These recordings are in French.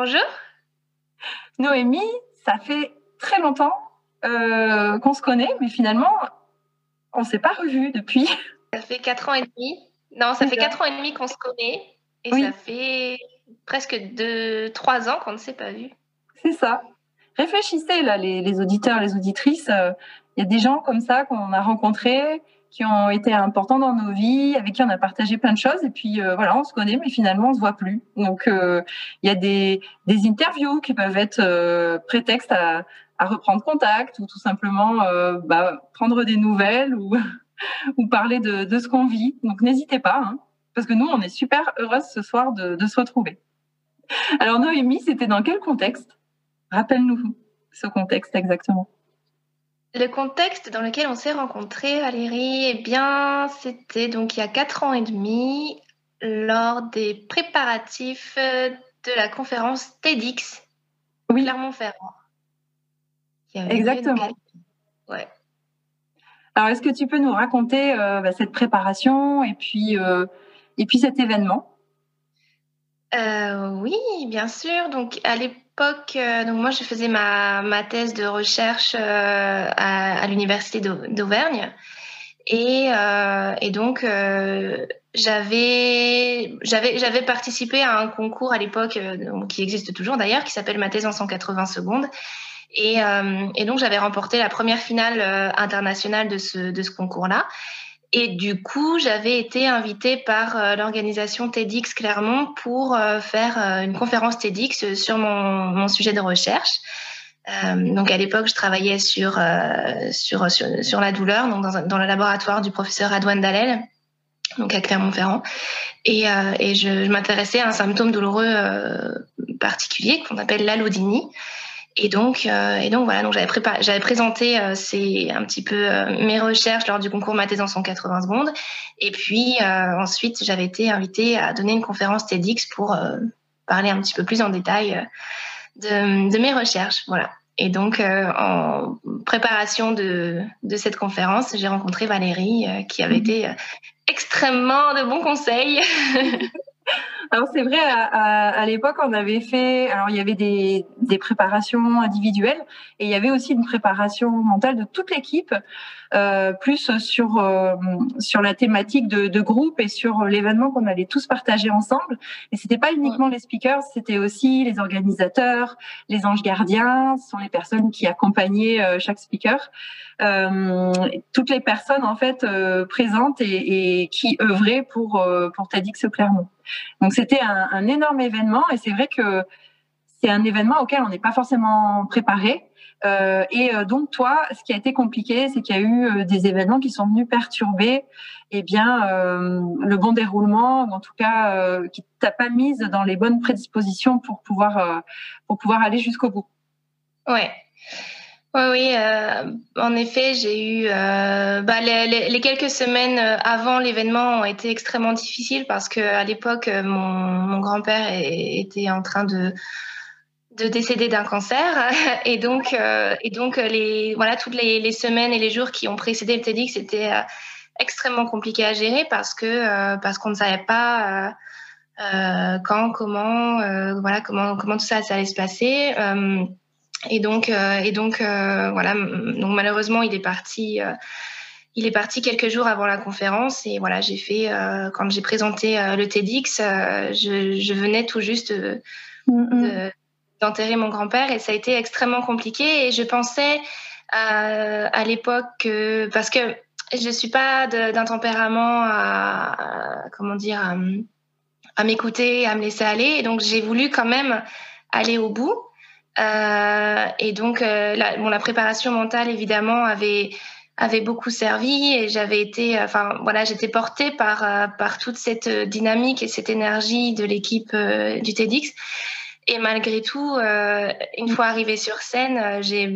Bonjour. Noémie, ça fait très longtemps euh, qu'on se connaît, mais finalement, on ne s'est pas revus depuis. Ça fait quatre ans et demi. Non, ça fait quatre ans et demi qu'on se connaît. Et ça fait presque deux, trois ans qu'on ne s'est pas vus. C'est ça. Réfléchissez, là, les, auditeurs, les auditrices. Euh, il y a des gens comme ça qu'on a rencontrés, qui ont été importants dans nos vies, avec qui on a partagé plein de choses. Et puis euh, voilà, on se connaît, mais finalement on se voit plus. Donc euh, il y a des, des, interviews qui peuvent être euh, prétexte à, à, reprendre contact ou tout simplement bah, prendre des nouvelles ou, ou parler de, de ce qu'on vit. Donc n'hésitez pas, hein, parce que nous on est super heureuses ce soir de, de se retrouver. Alors Noémie, c'était dans quel contexte? Rappelle-nous ce contexte exactement. Le contexte dans lequel on s'est rencontrés, Valérie, eh bien, c'était donc il y a quatre ans et demi, lors des préparatifs de la conférence TEDx oui. Clermont-Ferrand. Exactement. Ouais. Alors, est-ce que tu peux nous raconter euh, bah, cette préparation et puis, euh, et puis cet événement? Euh, Oui, bien sûr. Donc, à l'époque, euh, donc moi, je faisais ma, ma thèse de recherche euh, à, l'université d'Auvergne. Et, et, donc, j'avais j'avais participé à un concours à l'époque, qui existe toujours d'ailleurs, qui s'appelle Ma thèse en 180 secondes. Et, et donc, j'avais remporté la première finale internationale de ce, de ce concours-là. Et du coup, j'avais été invitée par euh, l'organisation TEDx Clermont pour euh, faire euh, une conférence TEDx sur mon, mon sujet de recherche. donc à l'époque, je travaillais sur, sur, sur, la douleur, donc dans, dans, le laboratoire du professeur Adouane Dalel, donc à Clermont-Ferrand. Et, et je, je m'intéressais à un symptôme douloureux particulier qu'on appelle l'allodynie. Et donc, euh, et donc voilà, donc j'avais préparé, j'avais présenté euh, un petit peu euh, mes recherches lors du concours Maths en 180 secondes. Et puis ensuite, j'avais été invitée à donner une conférence TEDx pour parler un petit peu plus en détail de, de mes recherches. Voilà. Et donc, en préparation de, de cette conférence, j'ai rencontré Valérie, qui avait mmh. été extrêmement de bons conseils. Alors c'est vrai, à, l'époque, on avait fait, alors il y avait des, préparations individuelles et il y avait aussi une préparation mentale de toute l'équipe, euh, plus sur euh, sur la thématique de, de groupe et sur l'événement qu'on allait tous partager ensemble. Et c'était pas uniquement les speakers, c'était aussi les organisateurs, les anges gardiens, ce sont les personnes qui accompagnaient euh, chaque speaker, euh, toutes les personnes en fait euh, présentes et, et, qui œuvraient pour pour TEDx Clermont. Donc c'était un, un, énorme événement et c'est vrai que c'est un événement auquel on n'est pas forcément préparé. Euh, et euh, donc toi, ce qui a été compliqué, c'est qu'il y a eu euh, des événements qui sont venus perturber, eh bien, le bon déroulement, en tout cas, euh, qui t'a pas mise dans les bonnes prédispositions pour pouvoir pour pouvoir aller jusqu'au bout. Ouais. Oui, oui. En effet, j'ai eu bah, les, quelques semaines avant l'événement ont été extrêmement difficiles parce que à l'époque, mon grand-père était en train de de décéder d'un cancer et donc euh, et donc les voilà toutes les, les, semaines et les jours qui ont précédé le TEDx c'était euh, extrêmement compliqué à gérer parce que euh, parce qu'on ne savait pas quand comment voilà comment comment tout ça, ça allait se passer et donc, euh, et donc, euh, voilà. Donc malheureusement, il est parti. Euh, il est parti quelques jours avant la conférence et voilà, j'ai fait quand j'ai présenté le TEDx, je, je, venais tout juste d'enterrer mon grand-père et ça a été extrêmement compliqué. Et je pensais à l'époque que parce que je suis pas d'un tempérament à, comment dire à, m'écouter, à me laisser aller. Et donc j'ai voulu quand même aller au bout. Euh, et donc, euh, la, préparation mentale, évidemment, avait avait beaucoup servi et j'avais été, enfin voilà, j'étais portée par euh, par toute cette dynamique et cette énergie de l'équipe du TEDx. Et malgré tout, une fois arrivée sur scène, j'ai,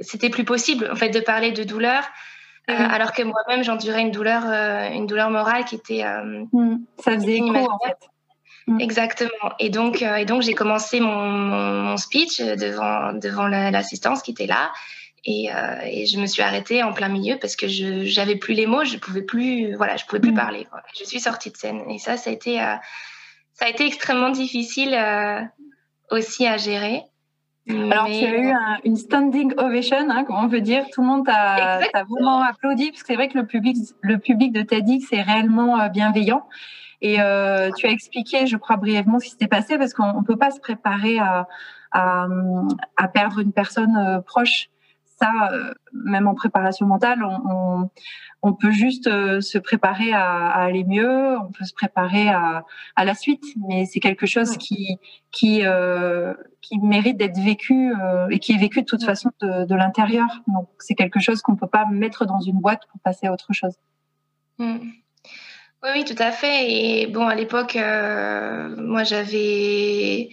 c'était plus possible en fait de parler de douleur. alors que moi-même j'endurais une douleur, une douleur morale qui était. Mm. Ça faisait écho en fait. Mm. Exactement. Et donc, et donc j'ai commencé mon, mon, speech devant devant l'assistance qui était là. Et, euh, et, je me suis arrêtée en plein milieu parce que je j'avais plus les mots, je pouvais plus voilà, je pouvais plus parler. Je suis sortie de scène et ça ça a été euh, ça a été extrêmement difficile euh, aussi à gérer. Alors, tu as eu un, une standing ovation, hein, comme on peut dire. Tout le monde t'a vraiment applaudi, parce que c'est vrai que le public, le public de TEDx est réellement euh, bienveillant. Et euh, tu as expliqué, je crois, brièvement ce qui s'était passé, parce qu'on ne peut pas se préparer à, à, à, perdre une personne euh, proche ça, euh, même en préparation mentale, on, on, peut juste euh, se préparer à, à, aller mieux, on peut se préparer à, à la suite, mais c'est quelque chose qui qui euh, qui mérite d'être vécu euh, et qui est vécu de toute façon de, de l'intérieur. Donc c'est quelque chose qu'on peut pas mettre dans une boîte pour passer à autre chose. Mm. Oui, oui, tout à fait. Et bon, à l'époque, euh, moi, j'avais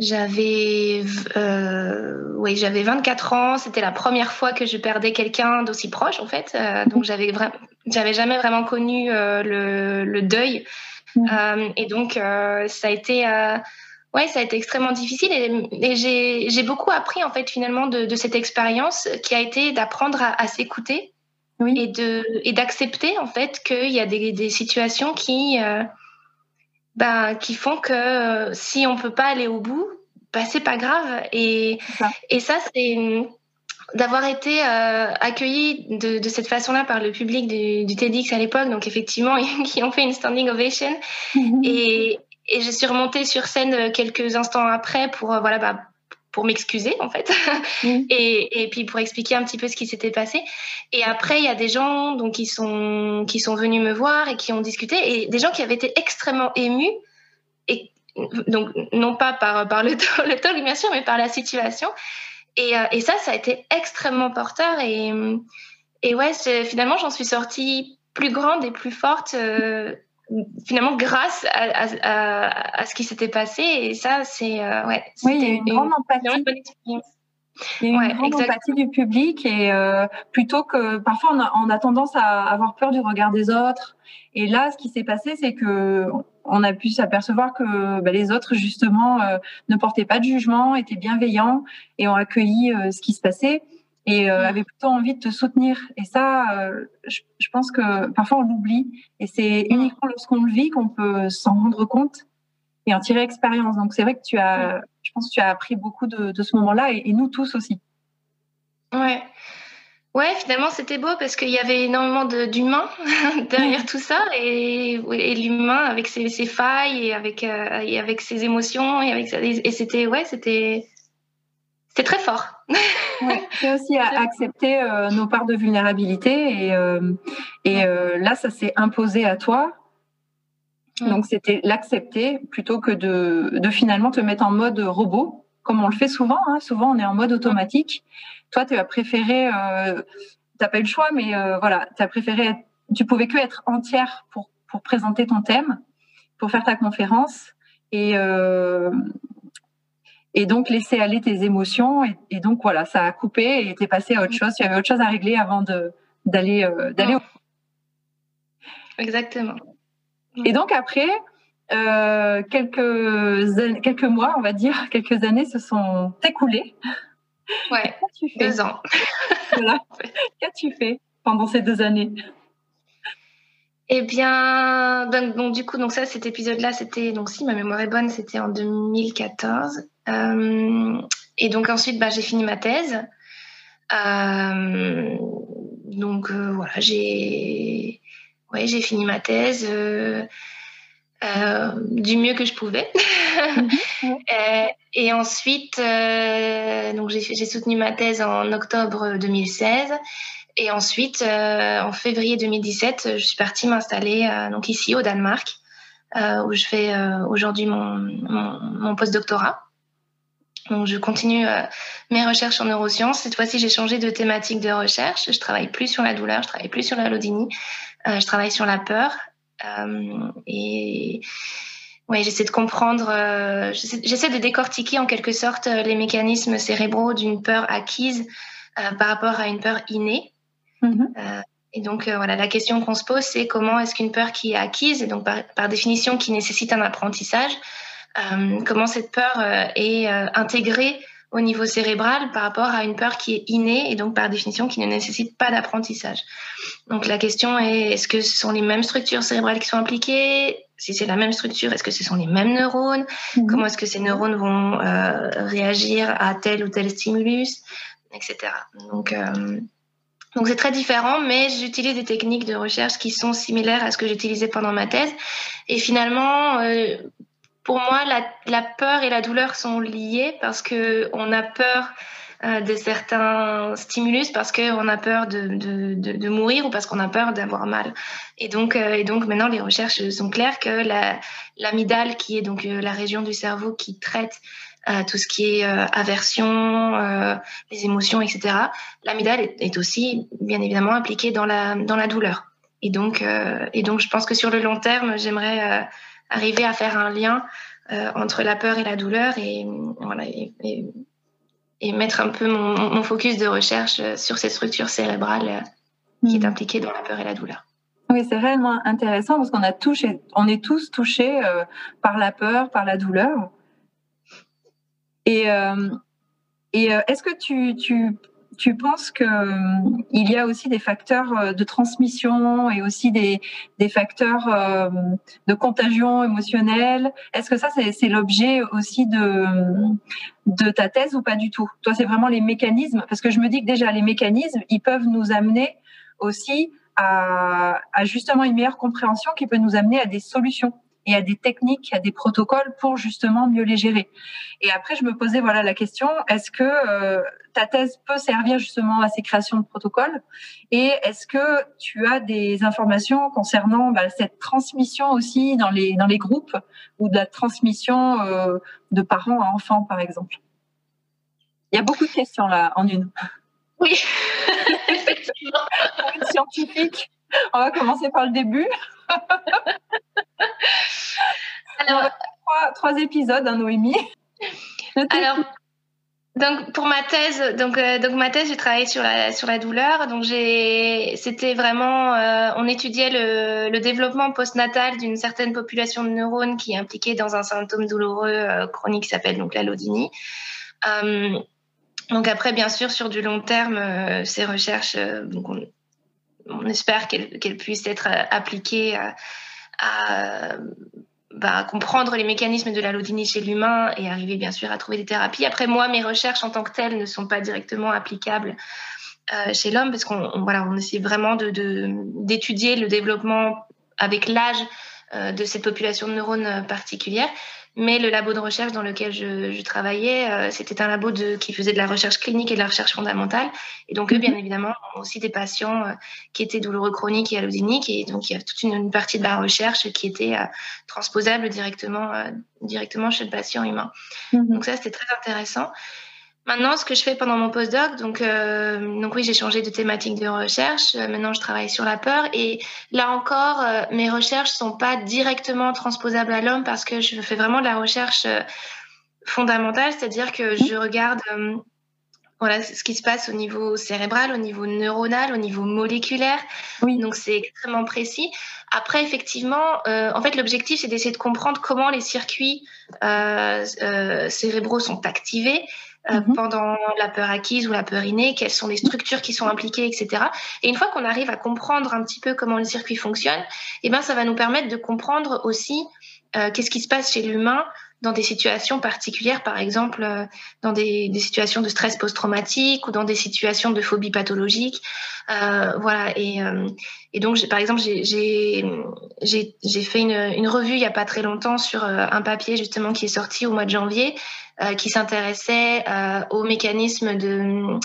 j'avais euh, oui, j'avais 24 ans. C'était la première fois que je perdais quelqu'un d'aussi proche, en fait. Euh, donc j'avais vraiment, j'avais jamais vraiment connu euh, le, le, deuil. Mmh. Euh, et donc ça a été, ouais, ça a été extrêmement difficile. Et, et j'ai, j'ai beaucoup appris en fait finalement de, de cette expérience, qui a été d'apprendre à, à s'écouter oui. et de et d'accepter en fait qu'il y a des, des situations qui ben, qui font que euh, si on peut pas aller au bout, ben, c'est pas grave. Et ça, et ça c'est d'avoir été euh, accueilli de, de, cette façon-là par le public du, du TEDx à l'époque, donc effectivement, qui ont fait une standing ovation. et, et je suis remontée sur scène quelques instants après pour euh, voilà bah, pour m'excuser en fait. Mmh. et, et, puis pour expliquer un petit peu ce qui s'était passé. Et après il y a des gens donc qui sont qui sont venus me voir et qui ont discuté. Et des gens qui avaient été extrêmement émus et donc non pas par par le le talk bien sûr mais par la situation. Et, euh, et ça ça a été extrêmement porteur. Et et ouais finalement j'en suis sortie plus grande et plus forte euh, finalement grâce à, à, à, ce qui s'était passé. Et ça c'est euh, ouais oui il y a une, grande empathie. il y a une ouais, grande empathie du public et euh, plutôt que parfois on a, on a, tendance à avoir peur du regard des autres. Et là ce qui s'est passé c'est que on a pu s'apercevoir que bah, les autres justement euh, ne portaient pas de jugement étaient bienveillants et ont accueilli euh, ce qui se passait et euh, avait plutôt envie de te soutenir. Et ça, euh, je, je, pense que parfois on l'oublie. Et c'est uniquement lorsqu'on le vit qu'on peut s'en rendre compte et en tirer expérience. Donc c'est vrai que tu as, je pense que tu as appris beaucoup de, de ce moment-là et, et, nous tous aussi. Ouais. Ouais, finalement c'était beau parce qu'il y avait énormément d'humains derrière tout ça et, et l'humain avec ses, ses, failles et avec euh, et avec ses émotions et avec et c'était ouais c'était c'était très fort. Ouais, c'est aussi à accepter euh, nos parts de vulnérabilité et, euh, et euh, là, ça s'est imposé à toi. Donc, c'était l'accepter plutôt que de, de finalement te mettre en mode robot, comme on le fait souvent. Hein. Souvent, on est en mode automatique. Toi, tu as préféré, t'as pas eu le choix, mais voilà, tu as préféré, être, tu pouvais que être entière pour, pour présenter ton thème, pour faire ta conférence. Et, et donc laisser aller tes émotions. Et, et, donc voilà ça a coupé et t'es passé à autre chose. Il y avait autre chose à régler avant de d'aller euh, d'aller au... exactement. Et donc après euh, quelques quelques mois on va dire quelques années se sont écoulées. Ouais. Tu deux ans. Voilà. Qu'as-tu fait pendant ces deux années? Eh bien, donc, donc, du coup, donc ça, cet épisode-là, c'était donc si ma mémoire est bonne, c'était en 2014. Euh, et donc ensuite, bah, j'ai fini ma thèse. Euh, donc euh, voilà, j'ai ouais, j'ai fini ma thèse euh, du mieux que je pouvais. et, et ensuite, donc j'ai soutenu ma thèse en octobre 2016. Et ensuite, en février 2017, je suis partie m'installer donc ici au Danemark, où je fais aujourd'hui mon, mon, mon postdoctorat. Donc, je continue euh, mes recherches en neurosciences. Cette fois-ci, j'ai changé de thématique de recherche. Je travaille plus sur la douleur, je travaille plus sur la lodynie, euh, je travaille sur la peur. Euh, et oui, j'essaie de comprendre, j'essaie de décortiquer en quelque sorte les mécanismes cérébraux d'une peur acquise par rapport à une peur innée. Mm-hmm. et donc voilà, la question qu'on se pose, c'est comment est-ce qu'une peur qui est acquise, et donc par, définition qui nécessite un apprentissage, comment cette peur est intégrée au niveau cérébral par rapport à une peur qui est innée et donc par définition qui ne nécessite pas d'apprentissage. Donc la question est est-ce que ce sont les mêmes structures cérébrales qui sont impliquées Si c'est la même structure, est-ce que ce sont les mêmes neurones? Mhm. Comment est-ce que ces neurones vont euh, réagir à tel ou tel stimulus, etc. Donc euh, donc c'est très différent, mais j'utilise des techniques de recherche qui sont similaires à ce que j'utilisais pendant ma thèse. Et finalement, euh, pour moi, la, peur et la douleur sont liées parce que on a peur euh, de certains stimulus parce qu'on a peur de, mourir ou parce qu'on a peur d'avoir mal. Et donc, euh, et donc maintenant, les recherches sont claires que l'amygdale, qui est donc euh, la région du cerveau qui traite tout ce qui est aversion, les émotions, etc. L'amygdale est, est, aussi, bien évidemment, impliquée dans la, dans la douleur. Et donc, et donc, je pense que sur le long terme, j'aimerais arriver à faire un lien euh, entre la peur et la douleur et, voilà, et, et, mettre un peu mon, mon, focus de recherche sur cette structure cérébrale euh, qui est hmm. impliquée dans la peur et la douleur. Oui, c'est réellement intéressant parce qu'on a touché, on est tous touchés euh, par la peur, par la douleur. Et, et est-ce que tu, tu tu penses qu'il euh, y a aussi des facteurs euh, de transmission et aussi des, des facteurs euh, de contagion émotionnelle? Est-ce que ça, c'est l'objet aussi de, de ta thèse ou pas du tout? Toi, c'est vraiment les mécanismes, parce que je me dis que déjà, les mécanismes, ils peuvent nous amener aussi à, à justement une meilleure compréhension qui peut nous amener à des solutions et à des techniques, à des protocoles pour justement mieux les gérer. Et après, je me posais voilà la question est-ce que euh, ta thèse peut servir justement à ces créations de protocoles Et est-ce que tu as des informations concernant bah, cette transmission aussi dans les dans les groupes ou de la transmission euh, de parents à enfants, par exemple? Il y a beaucoup de questions là en une. Oui, effectivement. Pour une scientifique, on va commencer par le début. Alors, trois, épisodes, hein, Noémie. Alors, donc pour ma thèse, donc euh, donc ma thèse, j'ai travaillé sur la sur la douleur. Donc j'ai, c'était vraiment, euh, on étudiait le, le développement postnatal d'une certaine population de neurones qui est impliquée dans un symptôme douloureux euh, chronique qui s'appelle donc la lodynie. donc après, bien sûr, sur du long terme, ces recherches, donc on, on espère qu'elles puissent être appliquées à, à bah, comprendre les mécanismes de la lodynie chez l'humain et arriver bien sûr à trouver des thérapies. Après, moi, mes recherches en tant que telles ne sont pas directement applicables euh, chez l'homme parce qu'on voilà, on essaie vraiment d'étudier de, le développement avec l'âge euh, de cette population de neurones particulière. Mais le labo de recherche dans lequel je, je travaillais, euh, c'était un labo de, qui faisait de la recherche clinique et de la recherche fondamentale. Et donc, eux, bien mhm. évidemment, ont aussi des patients euh, qui étaient douloureux chroniques et allodiniques. Et donc, il y a toute une, partie de la recherche qui était euh, transposable directement, directement chez le patient humain. Mhm. Donc, ça, c'était très intéressant. Maintenant, ce que je fais pendant mon postdoc, donc, euh, donc oui, j'ai changé de thématique de recherche. Euh, maintenant, je travaille sur la peur. Et là encore, euh, mes recherches sont pas directement transposables à l'homme parce que je fais vraiment de la recherche fondamentale, c'est-à-dire que je regarde voilà ce qui se passe au niveau cérébral, au niveau neuronal, au niveau moléculaire. Oui. Donc c'est extrêmement précis. Après, effectivement, en fait, l'objectif c'est d'essayer de comprendre comment les circuits cérébraux sont activés euh, mhm. pendant la peur acquise ou la peur innée, quelles sont les structures qui sont impliquées, etc. Et une fois qu'on arrive à comprendre un petit peu comment le circuit fonctionne, eh ben, ça va nous permettre de comprendre aussi euh, qu'est-ce qui se passe chez l'humain dans des situations particulières, par exemple euh, dans des, des, situations de stress post-traumatique ou dans des situations de phobie pathologique. Euh, voilà. Et, euh, et, donc, par exemple, j'ai fait une, une, revue il n'y a pas très longtemps sur un papier justement qui est sorti au mois de janvier euh, qui s'intéressait euh, aux mécanismes de,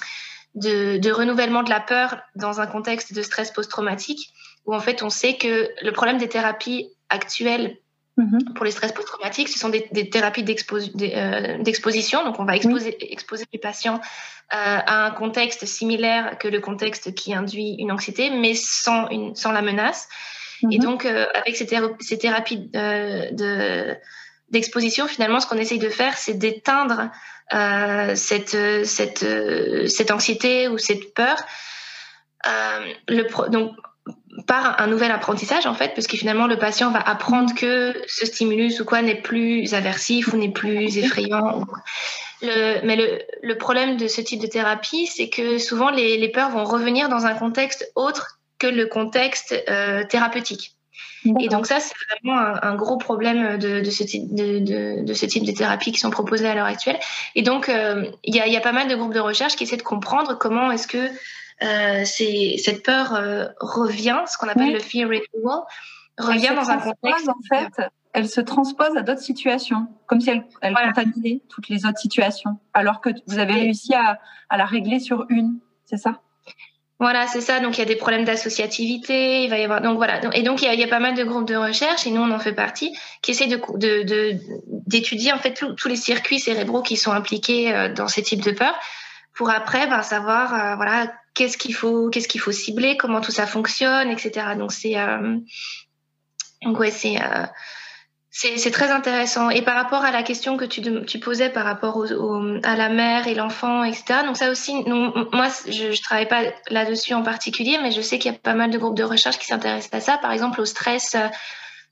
de, de, renouvellement de la peur dans un contexte de stress post-traumatique, où en fait on sait que le problème des thérapies actuelles mm-hmm. pour les stress post-traumatiques, ce sont des, des thérapies euh, d'exposition. Donc on va exposer, exposer les patients à un contexte similaire que le contexte qui induit une anxiété, mais sans, une, sans la menace. Et mhm. donc, avec ces, ces thérapies de d'exposition, finalement, ce qu'on essaye de faire, c'est d'éteindre euh, cette, cette, cette anxiété ou cette peur. Euh, donc, par un nouvel apprentissage, en fait, parce que finalement, le patient va apprendre que ce stimulus ou quoi n'est plus aversif ou n'est plus effrayant. Le, mais le, le, problème de ce type de thérapie, c'est que souvent, les, les, peurs vont revenir dans un contexte autre que le contexte euh, thérapeutique. Et donc ça, c'est vraiment un, gros problème de, de, ce type de, de, de, ce type de thérapie qui sont proposées à l'heure actuelle. Et donc, euh, il y, a, y, a, pas mal de groupes de recherche qui essaient de comprendre comment est-ce que euh, cette peur euh, revient, ce qu'on appelle le fear ritual, revient dans un contexte. En fait, elle se transpose à d'autres situations, comme si elle, elle contaminait toutes les autres situations, alors que vous avez réussi à, à la régler sur une, c'est ça? Voilà, c'est ça. Donc il y a des problèmes d'associativité. Il va y avoir donc voilà. Et donc il y, a, il y, a, pas mal de groupes de recherche et nous on en fait partie qui essaient de d'étudier de, en fait tous les circuits cérébraux qui sont impliqués euh, dans ces types de peurs pour après ben, savoir euh, voilà qu'est-ce qu'il faut qu'est-ce qu'il faut cibler, comment tout ça fonctionne, etc. Donc c'est euh, donc ouais c'est euh, c'est très intéressant. Et par rapport à la question que tu, tu posais par rapport au, à la mère et l'enfant, etc. Donc ça aussi, moi, je ne travaille pas là-dessus en particulier, mais je sais qu'il y a pas mal de groupes de recherche qui s'intéressent à ça. Par exemple, au stress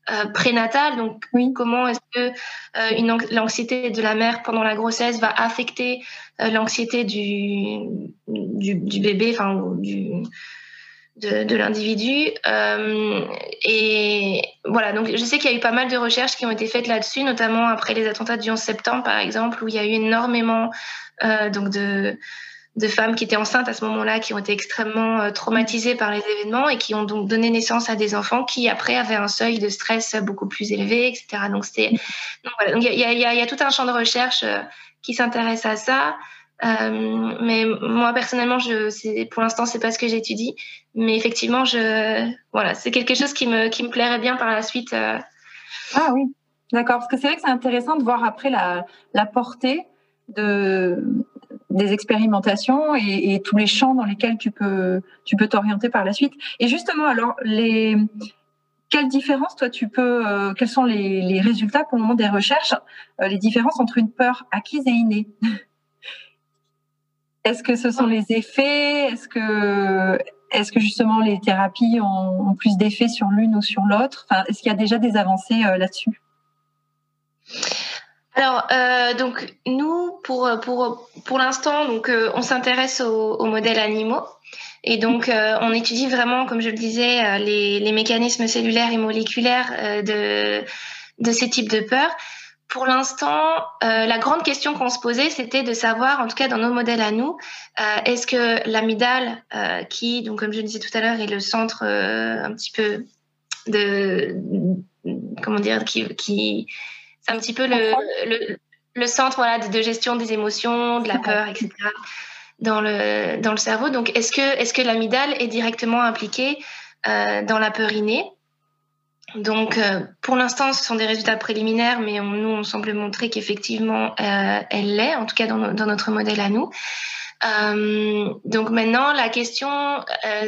euh, euh prénatal. Donc, oui. comment est-ce que euh, l'anxiété de la mère pendant la grossesse va affecter euh, l'anxiété du, du, du, bébé, enfin, du de, de l'individu. Euh, et voilà, donc je sais qu'il y a eu pas mal de recherches qui ont été faites là-dessus, notamment après les attentats du 11 septembre, par exemple, où il y a eu énormément donc de, de femmes qui étaient enceintes à ce moment-là, qui ont été extrêmement euh, traumatisées par les événements et qui ont donc donné naissance à des enfants qui après avaient un seuil de stress beaucoup plus élevé, etc. Donc donc voilà, il y a, y, y a tout un champ de recherche euh, qui s'intéresse à ça. Euh, mais moi personnellement, je, pour l'instant, c'est pas ce que j'étudie. Mais effectivement, je, voilà, c'est quelque chose qui me, qui me plairait bien par la suite. Euh. Ah oui, d'accord. Parce que c'est vrai que c'est intéressant de voir après la, la portée de, des expérimentations et, tous les champs dans lesquels tu peux, tu peux t'orienter par la suite. Et justement, alors les quelles différences, toi, tu peux, euh, quels sont les, résultats pour le moment des recherches, euh, les différences entre une peur acquise et innée? Est-ce que ce sont les effets? Est-ce que, justement les thérapies ont, plus d'effets sur l'une ou sur l'autre? Est-ce qu'il y a déjà des avancées euh, là-dessus? Alors, euh, donc nous, pour pour pour l'instant, donc euh, on s'intéresse aux, aux, modèles animaux. Et donc euh, on étudie vraiment, comme je le disais, euh, les, les mécanismes cellulaires et moléculaires de de ces types de peurs. Pour l'instant, euh, la grande question qu'on se posait, c'était de savoir, en tout cas dans nos modèles à nous, euh, est-ce que l'amygdale, euh, qui, donc comme je disais tout à l'heure, est le centre euh, un petit peu de, comment dire, qui, qui c'est un petit peu le, le, le centre voilà de, de, gestion des émotions, de la peur, etc. dans le dans le cerveau. Donc est-ce que est-ce que l'amygdale est directement impliquée euh, dans la peur innée? Donc, euh, pour l'instant, ce sont des résultats préliminaires, mais on, nous, on semble montrer qu'effectivement, euh, elle l'est, en tout cas dans, dans, notre modèle à nous. Euh, donc maintenant, la question,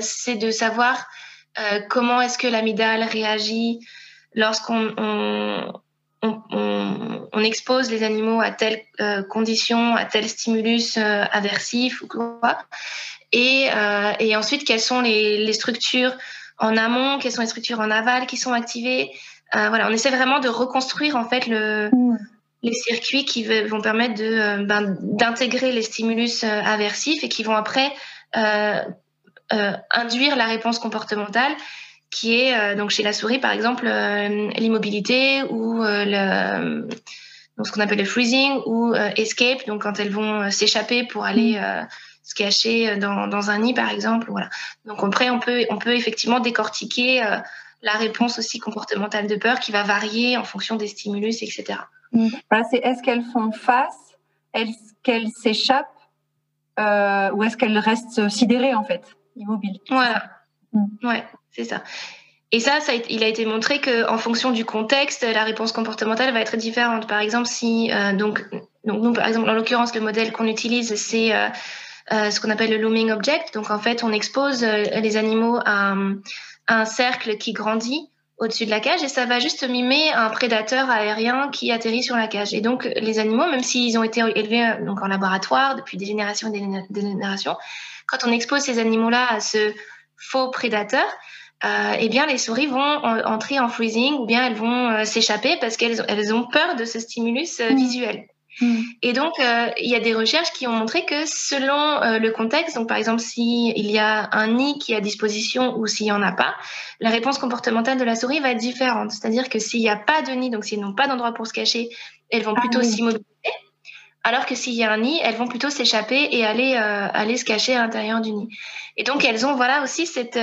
c'est de savoir comment est-ce que l'amygdale réagit lorsqu'on on, on, on, expose les animaux à telle condition, à tel stimulus aversif ou quoi. Et, et ensuite, quelles sont les, les structures en amont, quelles sont les structures en aval qui sont activées. Euh, voilà, on essaie vraiment de reconstruire en fait le, les circuits qui vont permettre de euh, ben, d'intégrer les stimulus euh, aversifs et qui vont après euh, euh, induire la réponse comportementale qui est donc chez la souris par exemple l'immobilité ou le donc ce qu'on appelle le freezing ou escape donc quand elles vont s'échapper pour aller mm se cacher euh, dans, dans, un nid, par exemple. Voilà. Donc après, on peut, on peut effectivement décortiquer euh, la réponse aussi comportementale de peur qui va varier en fonction des stimulus, etc. Mmh. Voilà, c'est est-ce qu'elles font face, est-ce qu'elles s'échappent euh, ou est-ce qu'elles restent sidérées en fait, immobiles? Voilà. Mmh. Ouais, c'est ça. Et ça, il a été montré que en fonction du contexte, la réponse comportementale va être différente. Par exemple, si euh, donc, donc nous, par exemple, en l'occurrence, le modèle qu'on utilise, c'est euh, euh, ce qu'on appelle le looming object. Donc en fait, on expose euh, les animaux à, un cercle qui grandit au-dessus de la cage et ça va juste mimer un prédateur aérien qui atterrit sur la cage. Et donc les animaux, même s'ils ont été élevés donc en laboratoire depuis des générations et des générations, quand on expose ces animaux-là à ce faux prédateur, eh bien les souris vont entrer en freezing ou bien elles vont euh, s'échapper parce qu'elles elles ont peur de ce stimulus euh, mm. visuel. Mm. Et donc, euh, il y a des recherches qui ont montré que selon euh, le contexte, donc par exemple s'il y a un nid qui est à disposition ou s'il n'y en a pas, la réponse comportementale de la souris va être différente. C'est-à-dire que s'il n'y a pas de nid, donc s'ils n'ont pas d'endroit pour se cacher, elles vont ah plutôt s'immobiliser. Alors que s'il y a un nid, elles vont plutôt s'échapper et aller, euh, aller se cacher à l'intérieur du nid. Et donc, elles ont voilà aussi cette,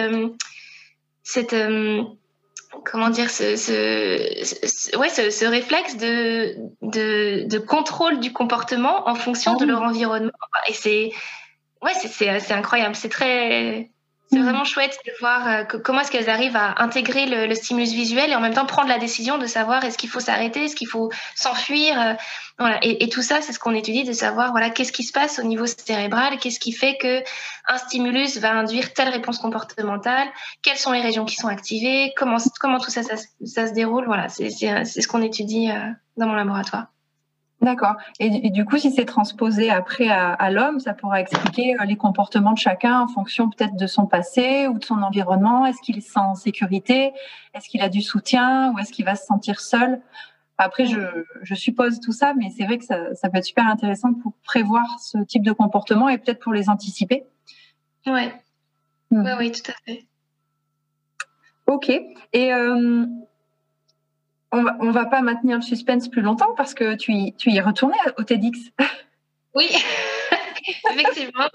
cette comment dire ce, ce, ouais, ce, ce réflexe de, de, de, contrôle du comportement en fonction de ah leur environnement. Et c'est ouais c'est incroyable. C'est très c'est mm. vraiment chouette de voir euh, comment est-ce qu'elles arrivent à intégrer le, le, stimulus visuel et en même temps prendre la décision de savoir est-ce qu'il faut s'arrêter, est-ce qu'il faut s'enfuir. Euh, voilà. Et, et, tout ça, c'est ce qu'on étudie, de savoir voilà qu'est-ce qui se passe au niveau cérébral, qu'est-ce qui fait que un stimulus va induire telle réponse comportementale, quelles sont les régions qui sont activées, comment comment tout ça ça, ça se déroule. Voilà, c'est ce qu'on étudie euh, dans mon laboratoire. D'accord. Et, du coup, si c'est transposé après à, l'homme, ça pourra expliquer euh, les comportements de chacun en fonction peut-être de son passé ou de son environnement. Est-ce qu'il se sent en sécurité? Est-ce qu'il a du soutien Ou est-ce qu'il va se sentir seul? Après, je, suppose tout ça, mais c'est vrai que ça, peut être super intéressant pour prévoir ce type de comportement et peut-être pour les anticiper. Oui, hmm. oui, tout à fait. Ok. Et euh, on va, va pas maintenir le suspense plus longtemps parce que tu y, tu y es retourné au TEDx. Oui, effectivement.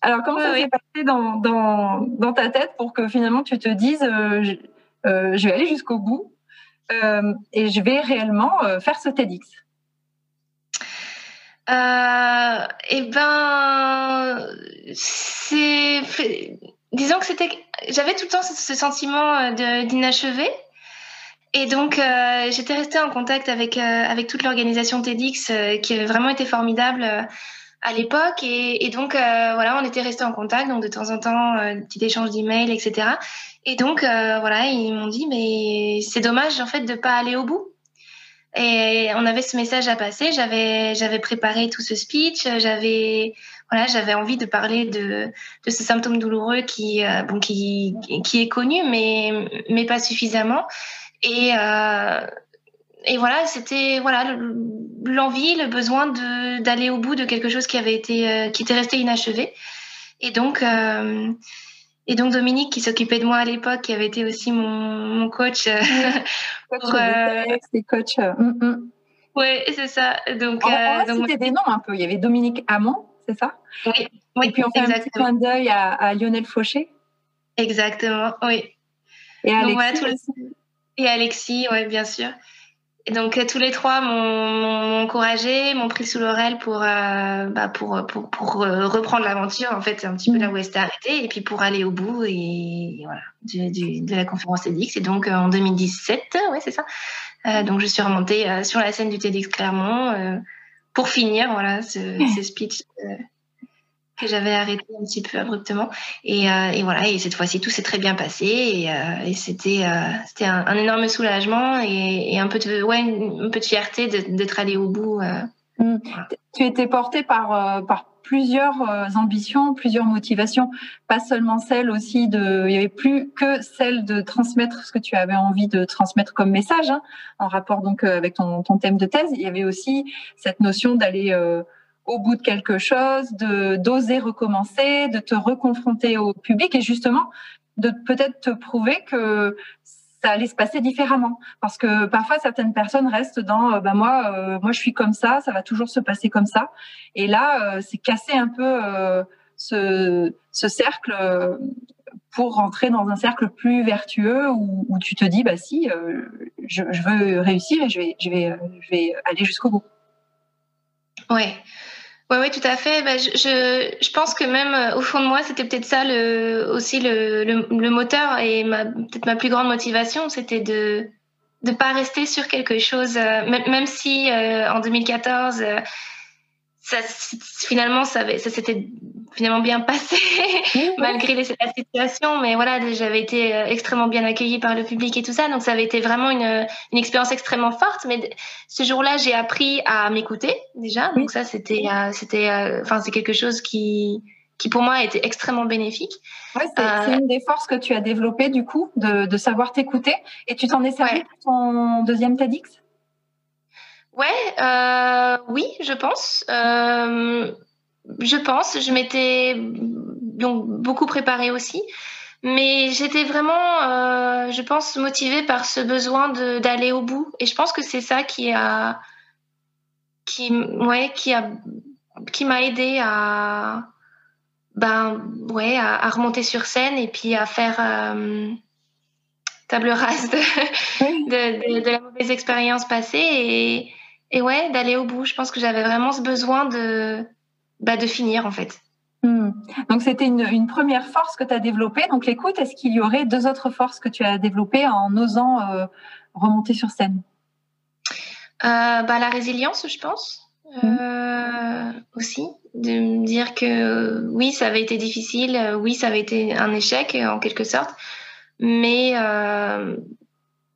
Alors, comment ça s'est passé dans, ta tête pour que finalement tu te dises euh, euh, je, vais aller jusqu'au bout euh, et je vais réellement faire ce TEDx Eh ben, c'est disons que j'avais tout le temps ce, sentiment euh, d'inachevé. Et donc, euh, j'étais restée en contact avec, euh, toute l'organisation TEDx qui avait vraiment été formidable à l'époque. Et, donc, voilà, on était restés en contact, donc de temps en temps, petit échange d'emails, etc. Et donc, voilà, ils m'ont dit, mais c'est dommage, en fait, de pas aller au bout. Et on avait ce message à passer. J'avais, j'avais préparé tout ce speech. J'avais, voilà, j'avais envie de parler de, de ce symptôme douloureux qui, euh, bon, qui, qui est connu, mais, mais pas suffisamment. Et, euh, et voilà, c'était voilà l'envie, le besoin de d'aller au bout de quelque chose qui avait été, euh, qui était resté inachevé. Et donc, et donc Dominique, qui s'occupait de moi à l'époque, qui avait été aussi mon, mon coach. pour, coach. Mm, mm. Oui, c'est ça. Donc, on donc... des noms un peu. Il y avait Dominique Hamon, c'est ça? Oui, Et puis on fait un petit clin d'œil à, Lionel Fauché? Exactement, oui. Et Alexis. Et Alexis, oui, bien sûr. Et donc tous les trois m'ont encouragé, m'ont pris sous l'oreille pour, euh, bah, pour, pour, pour euh, reprendre l'aventure, en fait, un petit peu là où elle s'était arrêtée, et puis pour aller au bout et, voilà, de la conférence TEDx. Et donc en 2017, oui, c'est ça. Euh, donc je suis remontée sur la scène du TEDx Clermont pour finir, voilà, ce, ce speech euh, que j'avais arrêté un petit peu abruptement. Et, euh, et voilà, et cette fois-ci, tout s'est très bien passé. Et, euh, et c'était c'était un, un, énorme soulagement et, et, un peu de, ouais, une, peu de fierté d'être allé au bout. Mmh. Tu étais portée par, par plusieurs ambitions, plusieurs motivations, pas seulement celle aussi de, il y avait plus que celle de transmettre ce que tu avais envie de transmettre comme message, hein, en rapport donc avec ton, ton, thème de thèse. Il y avait aussi cette notion d'aller au bout de quelque chose, de d'oser recommencer, de te reconfronter au public et justement de peut-être te prouver que ça allait se passer différemment. Parce que parfois, certaines personnes restent dans, euh, bah moi, euh, moi, je suis comme ça, ça va toujours se passer comme ça. Et là, euh, c'est casser un peu ce, ce, cercle pour rentrer dans un cercle plus vertueux où, tu te dis, bah si, je, je, veux réussir et je vais, je vais, je vais aller jusqu'au bout. Ouais. Oui, oui, tout à fait. Ben, je, pense que même euh, au fond de moi, c'était peut-être ça aussi le, moteur et peut-être ma plus grande motivation, c'était de ne pas rester sur quelque chose, euh, même, si euh, en 2014, ça, finalement, ça, ça s'était finalement bien passé malgré la situation. Mais voilà, j'avais été euh, extrêmement bien accueillie par le public et tout ça. Donc ça avait été vraiment une, une expérience extrêmement forte. Mais ce jour-là, j'ai appris à m'écouter déjà. Donc ça, c'était, euh, c'était, euh, enfin, c'est quelque chose qui, qui pour moi a été extrêmement bénéfique. Ouais, c'est, une des forces que tu as développées du coup, de, de savoir t'écouter. Et tu t'en es servi pour ton deuxième TEDx? Ouais, oui, je pense. Je pense. Je m'étais donc beaucoup préparée aussi, mais j'étais vraiment, euh, je pense, motivée par ce besoin d'aller au bout. Et je pense que c'est ça qui a, qui, ouais, qui a, qui m'a aidé à, ben, ouais, à, remonter sur scène et puis à faire euh, table rase de, de, de, la mauvaise expérience passée et et ouais, d'aller au bout. Je pense que j'avais vraiment ce besoin de, bah, de finir en fait. Hmm. Donc c'était une, une, première force que tu as développée. Donc l'écoute, est-ce qu'il y aurait deux autres forces que tu as développées en osant euh, remonter sur scène? Euh, bah, La résilience, je pense. Hmm. Euh, aussi, de me dire que oui, ça avait été difficile, oui, ça avait été un échec en quelque sorte, mais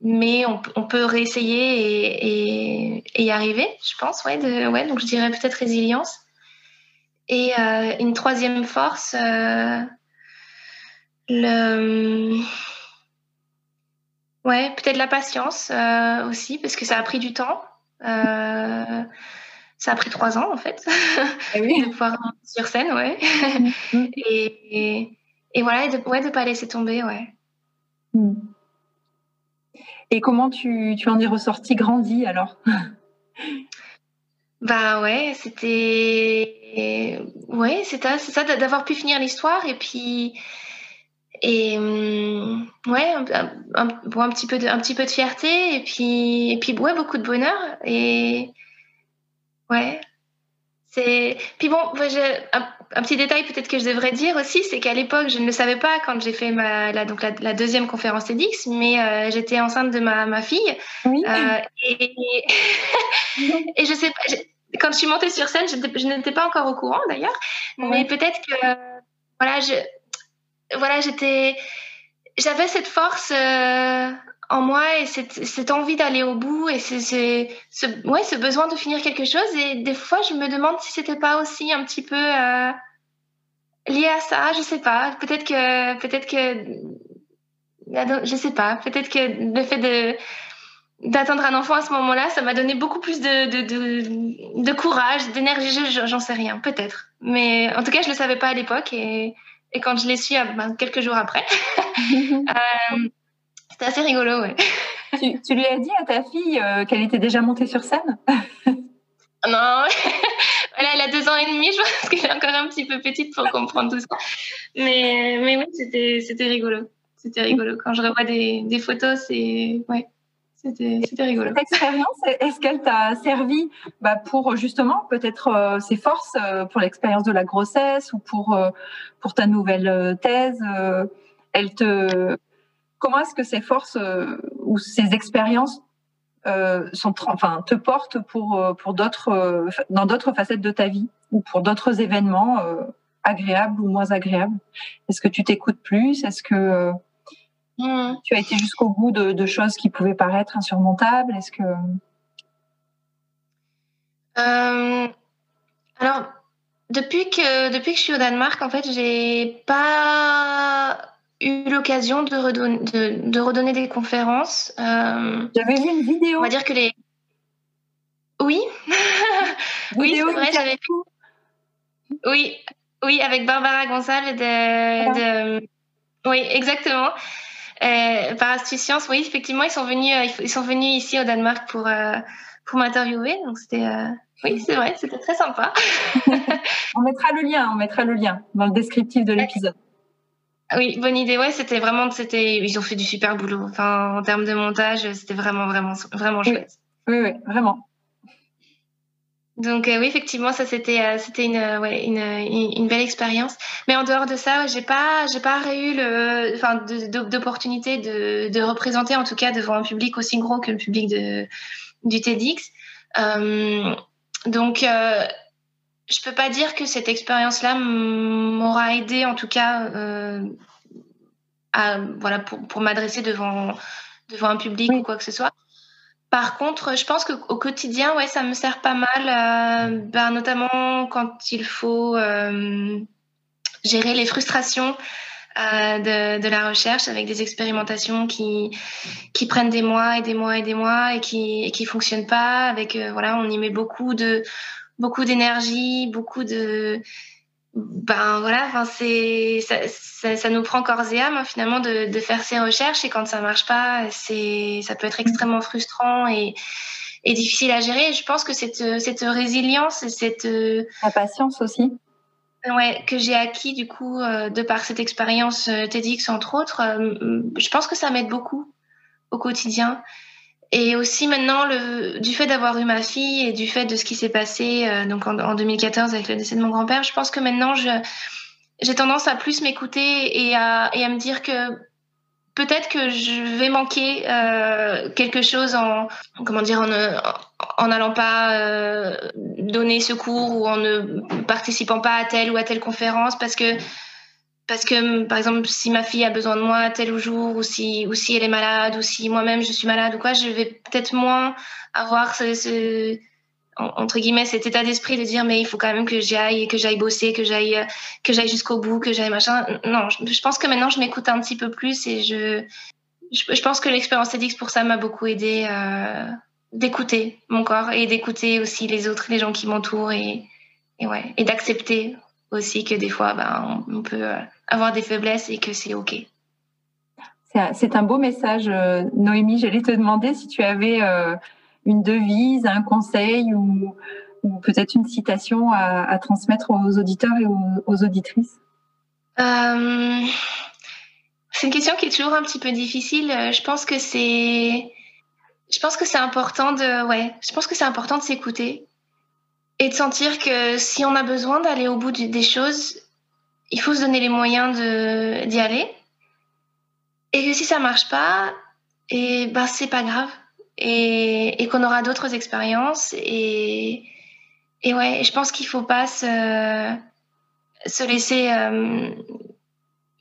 mais on, peut réessayer et, y arriver, je pense. Ouais, de, ouais, donc je dirais peut-être résilience. Et euh, une troisième force, euh, le, ouais, peut-être la patience euh, aussi, parce que ça a pris du temps. ça a pris trois ans en fait, ah oui. de pouvoir sur scène, ouais. Mm-hmm. et, et, voilà, de, ouais, de pas laisser tomber, ouais. Mm. Et comment tu, tu en es ressorti grandi alors? Bah ouais, c'était ouais, c'est ça d'avoir pu finir l'histoire et puis et hum, ouais, un, un, un, petit peu de un petit peu de fierté et puis et puis ouais, beaucoup de bonheur et ouais. C'est puis bon, un, un petit détail peut-être que je devrais dire aussi, c'est qu'à l'époque, je ne le savais pas quand j'ai fait ma, la, donc la, deuxième conférence TEDx, mais euh, j'étais enceinte de ma, ma fille. Oui. Euh, et, et je sais pas, quand je suis montée sur scène, je n'étais pas encore au courant d'ailleurs, mais peut-être que voilà, je, voilà, j'étais, j'avais cette force euh, en moi et cette, cette envie d'aller au bout et ce, ouais, ce besoin de finir quelque chose. Et des fois, je me demande si c'était pas aussi un petit peu euh, lié à ça. Je sais pas. Peut-être que, peut-être que, je sais pas. Peut-être que le fait de d'attendre un enfant à ce moment-là, ça m'a donné beaucoup plus de, de, de, de courage, d'énergie, j'en sais rien, peut-être. Mais en tout cas, je le savais pas à l'époque et, et quand je l'ai su ben, quelques jours après, euh, c'était assez rigolo, ouais. Tu, tu, lui as dit à ta fille euh, qu'elle était déjà montée sur scène? Non, voilà, elle a deux ans et demi, je pense qu'elle est encore un petit peu petite pour comprendre tout ça. Mais, mais oui, c'était, c'était rigolo. C'était rigolo. Quand je revois des, des photos, c'est. Ouais. C'était, rigolo. Cette expérience, est-ce qu'elle t'a servi bah, pour justement peut-être euh, ses forces euh, pour l'expérience de la grossesse ou pour, pour ta nouvelle thèse Elle te, comment est-ce que ces forces euh, ou ces expériences euh, sont, enfin, te portent pour, euh, pour d'autres, dans d'autres facettes de ta vie ou pour d'autres événements agréables ou moins agréables? Est-ce que tu t'écoutes plus? Est-ce que mmh. tu as été jusqu'au bout de, choses qui pouvaient paraître insurmontables Est-ce que alors depuis que depuis que je suis au Danemark, en fait, j'ai pas eu l'occasion de redonner, de, redonner des conférences. Euh, J'avais vu une vidéo. On va dire que les. Oui. oui, c'est vrai, j'avais Oui, oui, avec Barbara Gonzalez de. de... Oui, exactement. Euh, par Astucience, oui, effectivement, ils sont venus, euh, ils sont venus ici au Danemark pour euh, pour m'interviewer. Donc c'était, oui, c'est vrai, c'était très sympa. on mettra le lien, on mettra le lien dans le descriptif de l'épisode. Oui, bonne idée. Ouais, c'était vraiment, c'était, ils ont fait du super boulot. Enfin, en termes de montage, c'était vraiment, vraiment, vraiment chouette. Oui, oui, vraiment. Donc euh, oui, effectivement, ça c'était, euh, c'était une, euh, ouais, une, une, belle expérience. Mais en dehors de ça, j'ai pas, j'ai pas eu le, enfin, d'opportunité de, de, représenter, en tout cas, devant un public aussi gros que le public de, du TEDx. donc je peux pas dire que cette expérience-là m'aura aidé, en tout cas, à, voilà, pour, pour m'adresser devant, devant un public ou quoi que ce soit. Par contre, je pense qu'au quotidien, ouais, ça me sert pas mal, ben, notamment quand il faut gérer les frustrations euh, de, la recherche avec des expérimentations qui, prennent des mois et des mois et des mois et qui et qui fonctionnent pas. Avec euh, voilà, on y met beaucoup de beaucoup d'énergie, beaucoup de ben voilà, enfin c'est ça, ça, ça, nous prend corps et âme hein, finalement de, de faire ces recherches et quand ça marche pas, c'est ça peut être extrêmement frustrant et et difficile à gérer. Je pense que cette cette résilience et cette la patience aussi ouais, que j'ai acquis du coup euh, de par cette expérience euh, TEDx entre autres, euh, je pense que ça m'aide beaucoup au quotidien. Et aussi maintenant, le, du fait d'avoir eu ma fille et du fait de ce qui s'est passé donc en, en, 2014 avec le décès de mon grand-père, je pense que maintenant, j'ai tendance à plus m'écouter et à, et à me dire que peut-être que je vais manquer euh, quelque chose en comment dire en en n'allant pas euh, donner secours ou en ne participant pas à telle ou à telle conférence parce que parce que par exemple si ma fille a besoin de moi tel jour ou si ou si elle est malade ou si moi-même je suis malade ou quoi je vais peut-être moins avoir ce, ce entre guillemets cet état d'esprit de dire mais il faut quand même que j'y aille que j'aille bosser que j'aille que j'aille jusqu'au bout que j'aille machin. Non je, pense que maintenant je m'écoute un petit peu plus et je je, pense que l'expérience TEDx pour ça m'a beaucoup aidé euh, d'écouter mon corps et d'écouter aussi les autres les gens qui m'entourent et, et ouais et d'accepter aussi que des fois ben, on, peut euh, avoir des faiblesses et que c'est ok c'est un beau message, euh, Noémie. J'allais te demander si tu avais une devise, un conseil ou, peut-être une citation à, transmettre aux auditeurs et aux, auditrices euh, C'est une question qui est toujours un petit peu difficile. Je pense que c'est, je pense que c'est important de, ouais, je pense que c'est important de s'écouter et de sentir que si on a besoin d'aller au bout des choses, il faut se donner les moyens d'y aller. Et que si ça marche pas, et ben c'est pas grave et, qu'on aura d'autres expériences. Et, et ouais, je pense qu'il faut pas se, se laisser euh,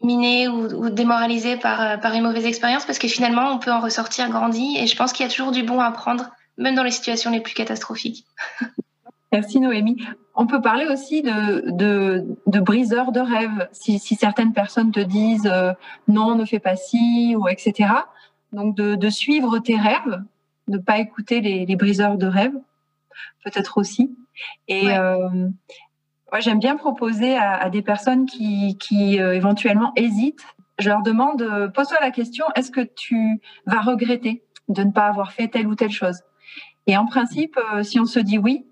miner ou, démoraliser par, par une mauvaise expérience parce que finalement, on peut en ressortir grandi. Et je pense qu'il y a toujours du bon à prendre, même dans les situations les plus catastrophiques. Merci Noémie. On peut parler aussi de, de, de briseurs de rêves. Si, si, certaines personnes te disent euh, non, ne fais pas ci, ou etc. Donc de, de suivre tes rêves ne pas écouter les, les briseurs de rêves, peut-être aussi. Et euh, moi, j'aime bien proposer à, à, des personnes qui, qui euh, éventuellement hésitent, je leur demande, pose-toi la question, est-ce que tu vas regretter de ne pas avoir fait telle ou telle chose? Et en principe, si on se dit oui,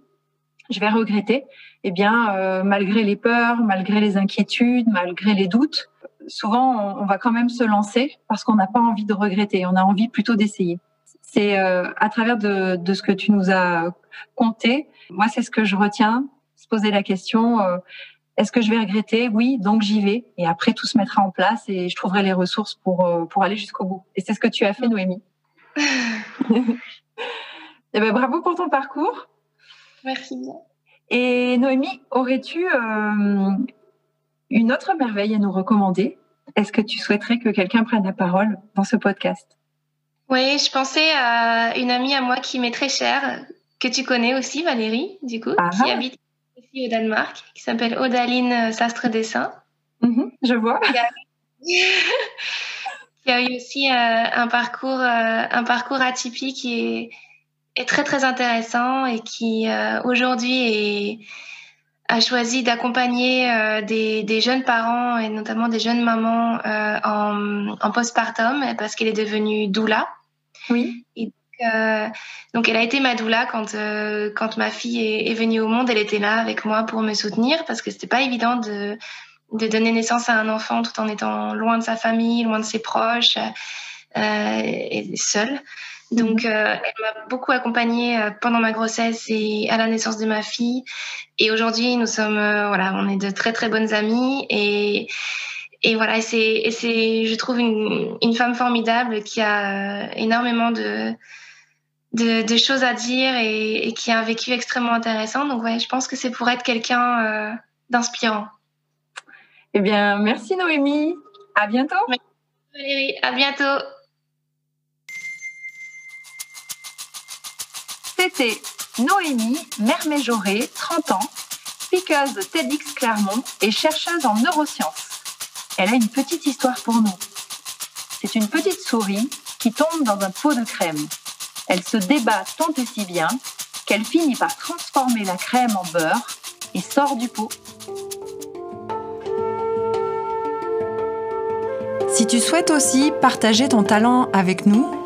je vais regretter, eh bien, malgré les peurs, malgré les inquiétudes, malgré les doutes, souvent, on, on va quand même se lancer parce qu'on n'a pas envie de regretter, on a envie plutôt d'essayer c'est euh, à travers de, de, ce que tu nous as conté. Moi, c'est ce que je retiens, se poser la question euh, est-ce que je vais regretter? Oui, donc j'y vais. Et après, tout se mettra en place et je trouverai les ressources pour euh, pour aller jusqu'au bout. Et c'est ce que tu as fait, Noémie. et eh ben, bravo pour ton parcours. Merci Et Noémie, aurais-tu une autre merveille à nous recommander? Est-ce que tu souhaiterais que quelqu'un prenne la parole dans ce podcast? Oui, je pensais à une amie à moi qui m'est très chère, que tu connais aussi, Valérie, du coup, ah qui habite ici au Danemark, qui s'appelle Odaline Sastre Dessin. Mhm, je vois. Qui a, eu aussi euh, un parcours, euh, un parcours atypique qui est, très très intéressant et qui euh, aujourd'hui a choisi d'accompagner des, des, jeunes parents et notamment des jeunes mamans en, en postpartum parce qu'elle est devenue doula. Oui. Et euh, donc, elle a été ma doula quand, euh, quand ma fille est, est, venue au monde. Elle était là avec moi pour me soutenir parce que c'était pas évident de, de donner naissance à un enfant tout en étant loin de sa famille, loin de ses proches euh, et seule. Donc, euh, elle m'a beaucoup accompagnée euh, pendant ma grossesse et à la naissance de ma fille. Et aujourd'hui, nous sommes, euh, voilà, on est de très très bonnes amies et et voilà, c'est, c'est, je trouve une, une, femme formidable qui a énormément de, de, choses à dire et, qui a un vécu extrêmement intéressant. Donc ouais, je pense que c'est pour être quelqu'un d'inspirant. Eh bien, merci Noémie. À bientôt. Merci Valérie. À bientôt. C'était Noémie Merméjoré, 30 ans, speaker de TEDx Clermont et chercheuse en neurosciences. Elle a une petite histoire pour nous. C'est une petite souris qui tombe dans un pot de crème. Elle se débat tant et si bien qu'elle finit par transformer la crème en beurre et sort du pot. Si tu souhaites aussi partager ton talent avec nous,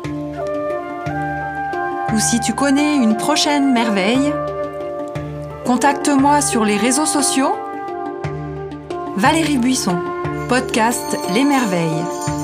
ou si tu connais une prochaine merveille, contacte-moi sur les réseaux sociaux. Valérie Buisson, podcast Les Merveilles.